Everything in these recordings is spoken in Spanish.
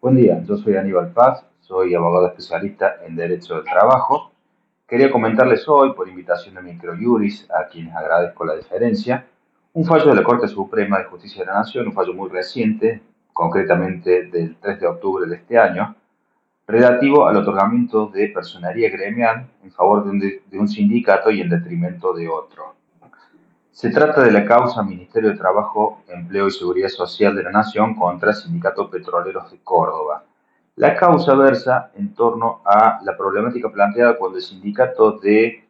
Buen día, yo soy Aníbal Paz, soy abogado especialista en Derecho del Trabajo. Quería comentarles hoy, por invitación de Microjuris, a quienes agradezco la deferencia, un fallo de la Corte Suprema de Justicia de la Nación, un fallo muy reciente, concretamente del 3 de octubre de este año, relativo al otorgamiento de personería gremial en favor de un, de un sindicato y en detrimento de otro. Se trata de la causa Ministerio de Trabajo, Empleo y Seguridad Social de la Nación contra Sindicato Petroleros de Córdoba. La causa versa en torno a la problemática planteada cuando el sindicato de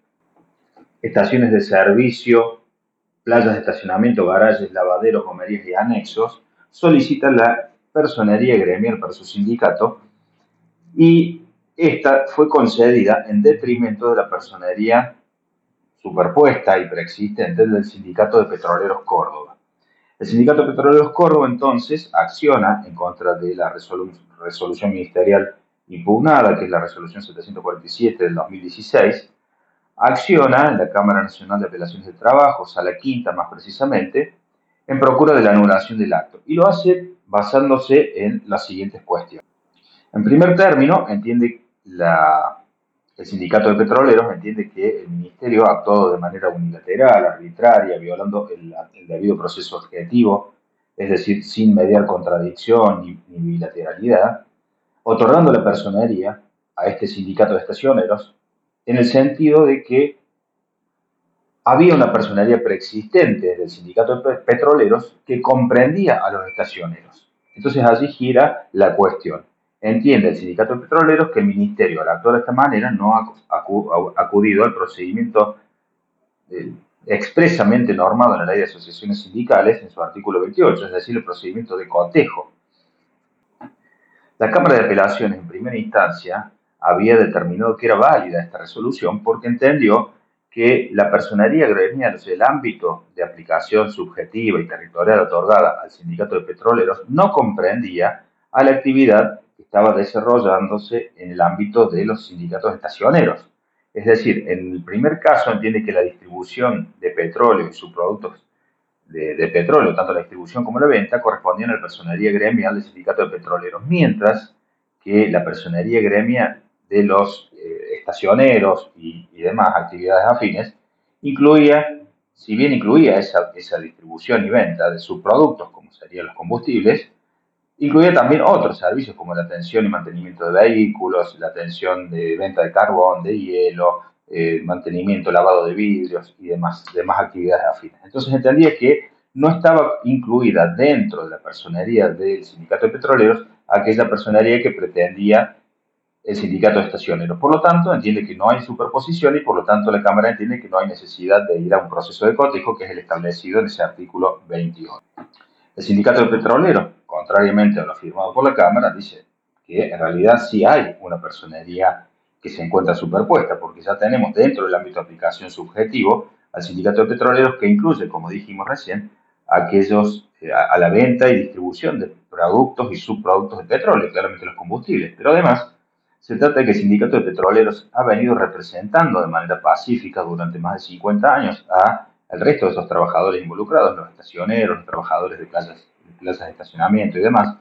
estaciones de servicio, playas de estacionamiento, garajes, lavaderos, comerías y anexos solicita la personería gremial para su sindicato y esta fue concedida en detrimento de la personería superpuesta y preexistente del Sindicato de Petroleros Córdoba. El Sindicato de Petroleros Córdoba entonces acciona en contra de la resolu resolución ministerial impugnada, que es la resolución 747 del 2016, acciona en la Cámara Nacional de Apelaciones de Trabajo, sala quinta más precisamente, en procura de la anulación del acto. Y lo hace basándose en las siguientes cuestiones. En primer término, entiende la el sindicato de petroleros entiende que el ministerio ha actuado de manera unilateral, arbitraria, violando el, debido proceso objetivo, es decir, sin mediar contradicción ni, bilateralidad, otorgando la personería a este sindicato de estacioneros en el sentido de que había una personería preexistente del sindicato de petroleros que comprendía a los estacioneros. Entonces allí gira la cuestión. Entiende el sindicato de petroleros que el ministerio, al actuar de esta manera, no ha acudido al procedimiento eh, expresamente normado en la ley de asociaciones sindicales en su artículo 28, es decir, el procedimiento de cotejo. La Cámara de Apelaciones en primera instancia había determinado que era válida esta resolución porque entendió que la personería gremial, o sea, el ámbito de aplicación subjetiva y territorial otorgada al sindicato de petroleros, no comprendía a la actividad estaba desarrollándose en el ámbito de los sindicatos estacioneros. Es decir, en el primer caso entiende que la distribución de petróleo y subproductos de, de petróleo, tanto la distribución como la venta, correspondían a la personería gremial del sindicato de petroleros, mientras que la personería gremial de los eh, estacioneros y, demás actividades afines incluía, si bien incluía esa, esa distribución y venta de subproductos, como serían los combustibles, Incluía también otros servicios como la atención y mantenimiento de vehículos, la atención de venta de carbón, de hielo, eh, mantenimiento, lavado de vidrios y demás, demás actividades afines. Entonces entendía que no estaba incluida dentro de la personería del sindicato de petroleros aquella personería que pretendía el sindicato de estacioneros. Por lo tanto, entiende que no hay superposición y por lo tanto la Cámara entiende que no hay necesidad de ir a un proceso de cotejo que es el establecido en ese artículo 21. El sindicato de petroleros contrariamente a lo afirmado por la Cámara, dice que en realidad sí hay una personería que se encuentra superpuesta, porque ya tenemos dentro del ámbito de aplicación subjetivo al sindicato de petroleros que incluye, como dijimos recién, aquellos eh, a, la venta y distribución de productos y subproductos de petróleo, claramente los combustibles. Pero además, se trata de que el sindicato de petroleros ha venido representando de manera pacífica durante más de 50 años a el resto de esos trabajadores involucrados, los estacioneros, los trabajadores de playas de estacionamiento y demás,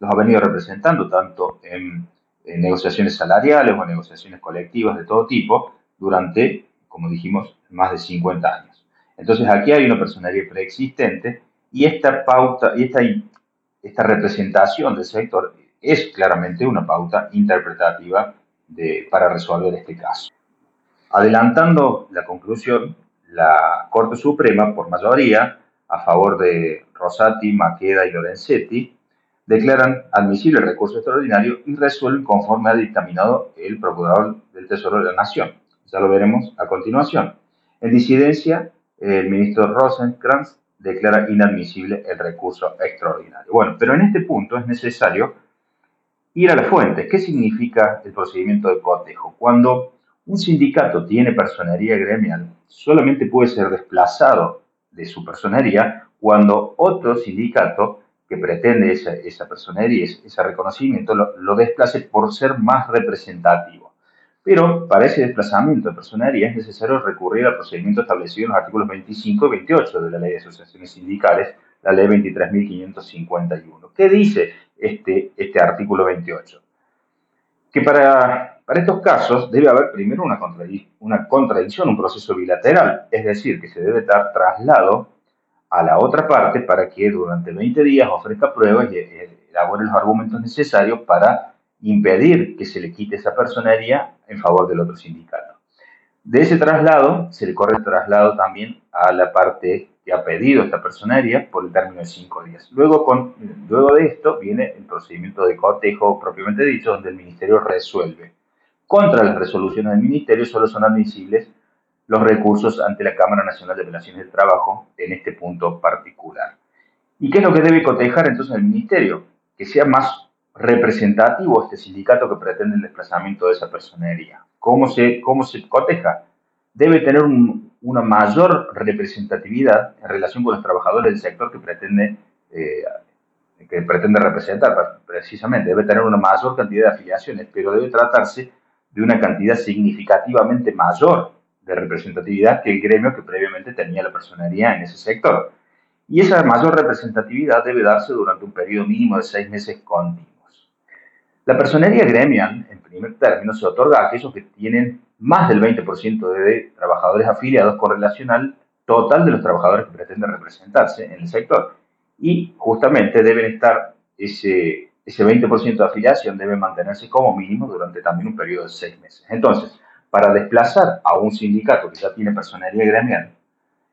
los ha venido representando tanto en, negociaciones salariales o en negociaciones colectivas de todo tipo durante, como dijimos, más de 50 años. Entonces aquí hay una personería preexistente y esta pauta y esta, esta representación del sector es claramente una pauta interpretativa de, para resolver este caso. Adelantando la conclusión, la Corte Suprema, por mayoría, a favor de Rosati, Maqueda y Lorenzetti, declaran admisible el recurso extraordinario y resuelven conforme ha dictaminado el Procurador del Tesoro de la Nación. Ya lo veremos a continuación. En disidencia, el ministro Rosenkrantz declara inadmisible el recurso extraordinario. Bueno, pero en este punto es necesario ir a la fuente. ¿Qué significa el procedimiento de cotejo? Cuando un sindicato tiene personería gremial, solamente puede ser desplazado de su personería cuando otro sindicato que pretende esa, esa personería, ese reconocimiento, lo, lo, desplace por ser más representativo. Pero para ese desplazamiento de personería es necesario recurrir al procedimiento establecido en los artículos 25 y 28 de la Ley de Asociaciones Sindicales, la ley 23.551. ¿Qué dice este, este artículo 28? Que para, para estos casos debe haber primero una, contradicción, un proceso bilateral, es decir, que se debe dar traslado a la otra parte para que durante 20 días ofrezca pruebas y elabore los argumentos necesarios para impedir que se le quite esa personería en favor del otro sindicato. De ese traslado se le corre el traslado también a la parte que ha pedido esta personería por el término de cinco días. Luego, luego de esto viene el procedimiento de cotejo propiamente dicho, donde el ministerio resuelve. Contra las resoluciones del ministerio solo son admisibles los recursos ante la Cámara Nacional de Apelaciones del Trabajo en este punto particular. ¿Y qué es lo que debe cotejar entonces el ministerio? Que sea más representativo este sindicato que pretende el desplazamiento de esa personería. ¿Cómo se, cómo se coteja? Debe tener una mayor representatividad en relación con los trabajadores del sector que pretende, eh, que pretende representar, precisamente. Debe tener una mayor cantidad de afiliaciones, pero debe tratarse de una cantidad significativamente mayor de representatividad que el gremio que previamente tenía la personería en ese sector. Y esa mayor representatividad debe darse durante un periodo mínimo de seis meses continuos. La personería gremial, en primer término, se otorga a aquellos que tienen más del 20% de trabajadores afiliados con relación al total de los trabajadores que pretenden representarse en el sector. Y justamente deben estar, ese, ese 20% de afiliación debe mantenerse como mínimo durante también un periodo de seis meses. Entonces, para desplazar a un sindicato que ya tiene personería gremial,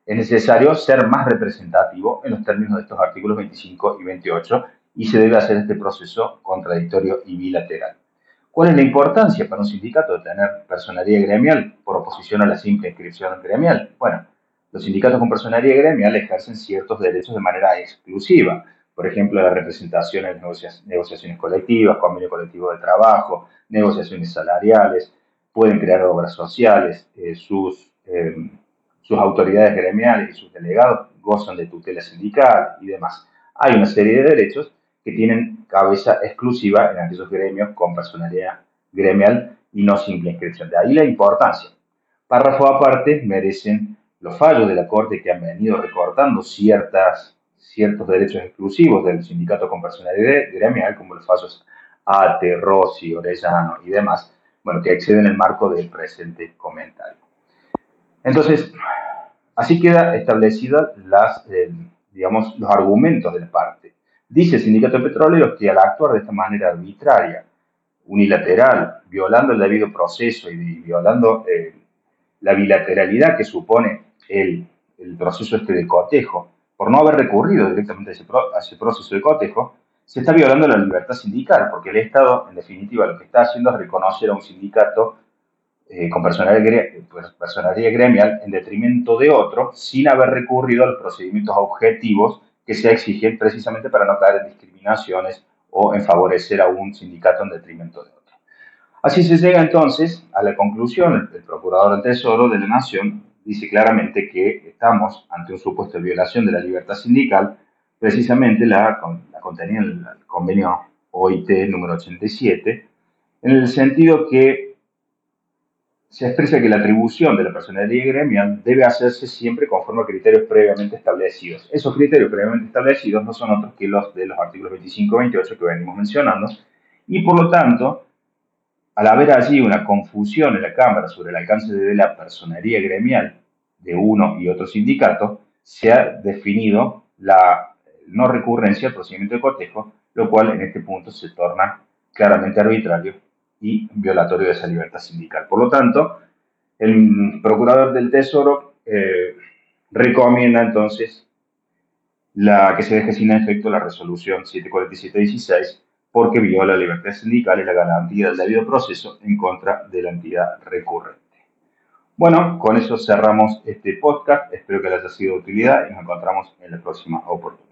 es necesario ser más representativo en los términos de estos artículos 25 y 28 y se debe hacer este proceso contradictorio y bilateral. ¿Cuál es la importancia para un sindicato de tener personería gremial por oposición a la simple inscripción gremial? Bueno, los sindicatos con personería gremial ejercen ciertos derechos de manera exclusiva, por ejemplo, la representación en negociaciones colectivas, convenio colectivo de trabajo, negociaciones salariales, pueden crear obras sociales, eh, sus, eh, sus autoridades gremiales y sus delegados gozan de tutela sindical y demás. Hay una serie de derechos que tienen cabeza exclusiva en aquellos gremios con personalidad gremial y no simple inscripción. De ahí la importancia. Párrafo aparte merecen los fallos de la Corte que han venido recortando ciertas, ciertos derechos exclusivos del sindicato con personalidad gremial, como los fallos Ate, Rossi, Orellano y demás, bueno, que exceden el marco del presente comentario. Entonces, así queda establecidos las, eh, digamos, los argumentos del parte. Dice el sindicato de petroleros que al actuar de esta manera arbitraria, unilateral, violando el debido proceso y violando eh, la bilateralidad que supone el, proceso este de cotejo, por no haber recurrido directamente a ese, proceso de cotejo, se está violando la libertad sindical, porque el Estado, en definitiva, lo que está haciendo es reconocer a un sindicato eh, con personalidad, pues, personalidad gremial en detrimento de otro, sin haber recurrido a los procedimientos objetivos que se exigen precisamente para no caer en discriminaciones o en favorecer a un sindicato en detrimento de otro. Así se llega entonces a la conclusión, el procurador del Tesoro de la Nación dice claramente que estamos ante un supuesto de violación de la libertad sindical, precisamente la, la contenida en el convenio OIT número 87, en el sentido que se expresa que la atribución de la personalidad gremial debe hacerse siempre conforme a criterios previamente establecidos. Esos criterios previamente establecidos no son otros que los de los artículos 25 y 28 que venimos mencionando, y por lo tanto, al haber allí una confusión en la Cámara sobre el alcance de la personería gremial de uno y otro sindicato, se ha definido la no recurrencia al procedimiento de cotejo, lo cual en este punto se torna claramente arbitrario y violatorio de esa libertad sindical. Por lo tanto, el procurador del Tesoro eh, recomienda entonces la, que se deje sin efecto la resolución 747-16 porque viola la libertad sindical y la garantía del debido proceso en contra de la entidad recurrente. Bueno, con eso cerramos este podcast. Espero que les haya sido de utilidad y nos encontramos en la próxima oportunidad.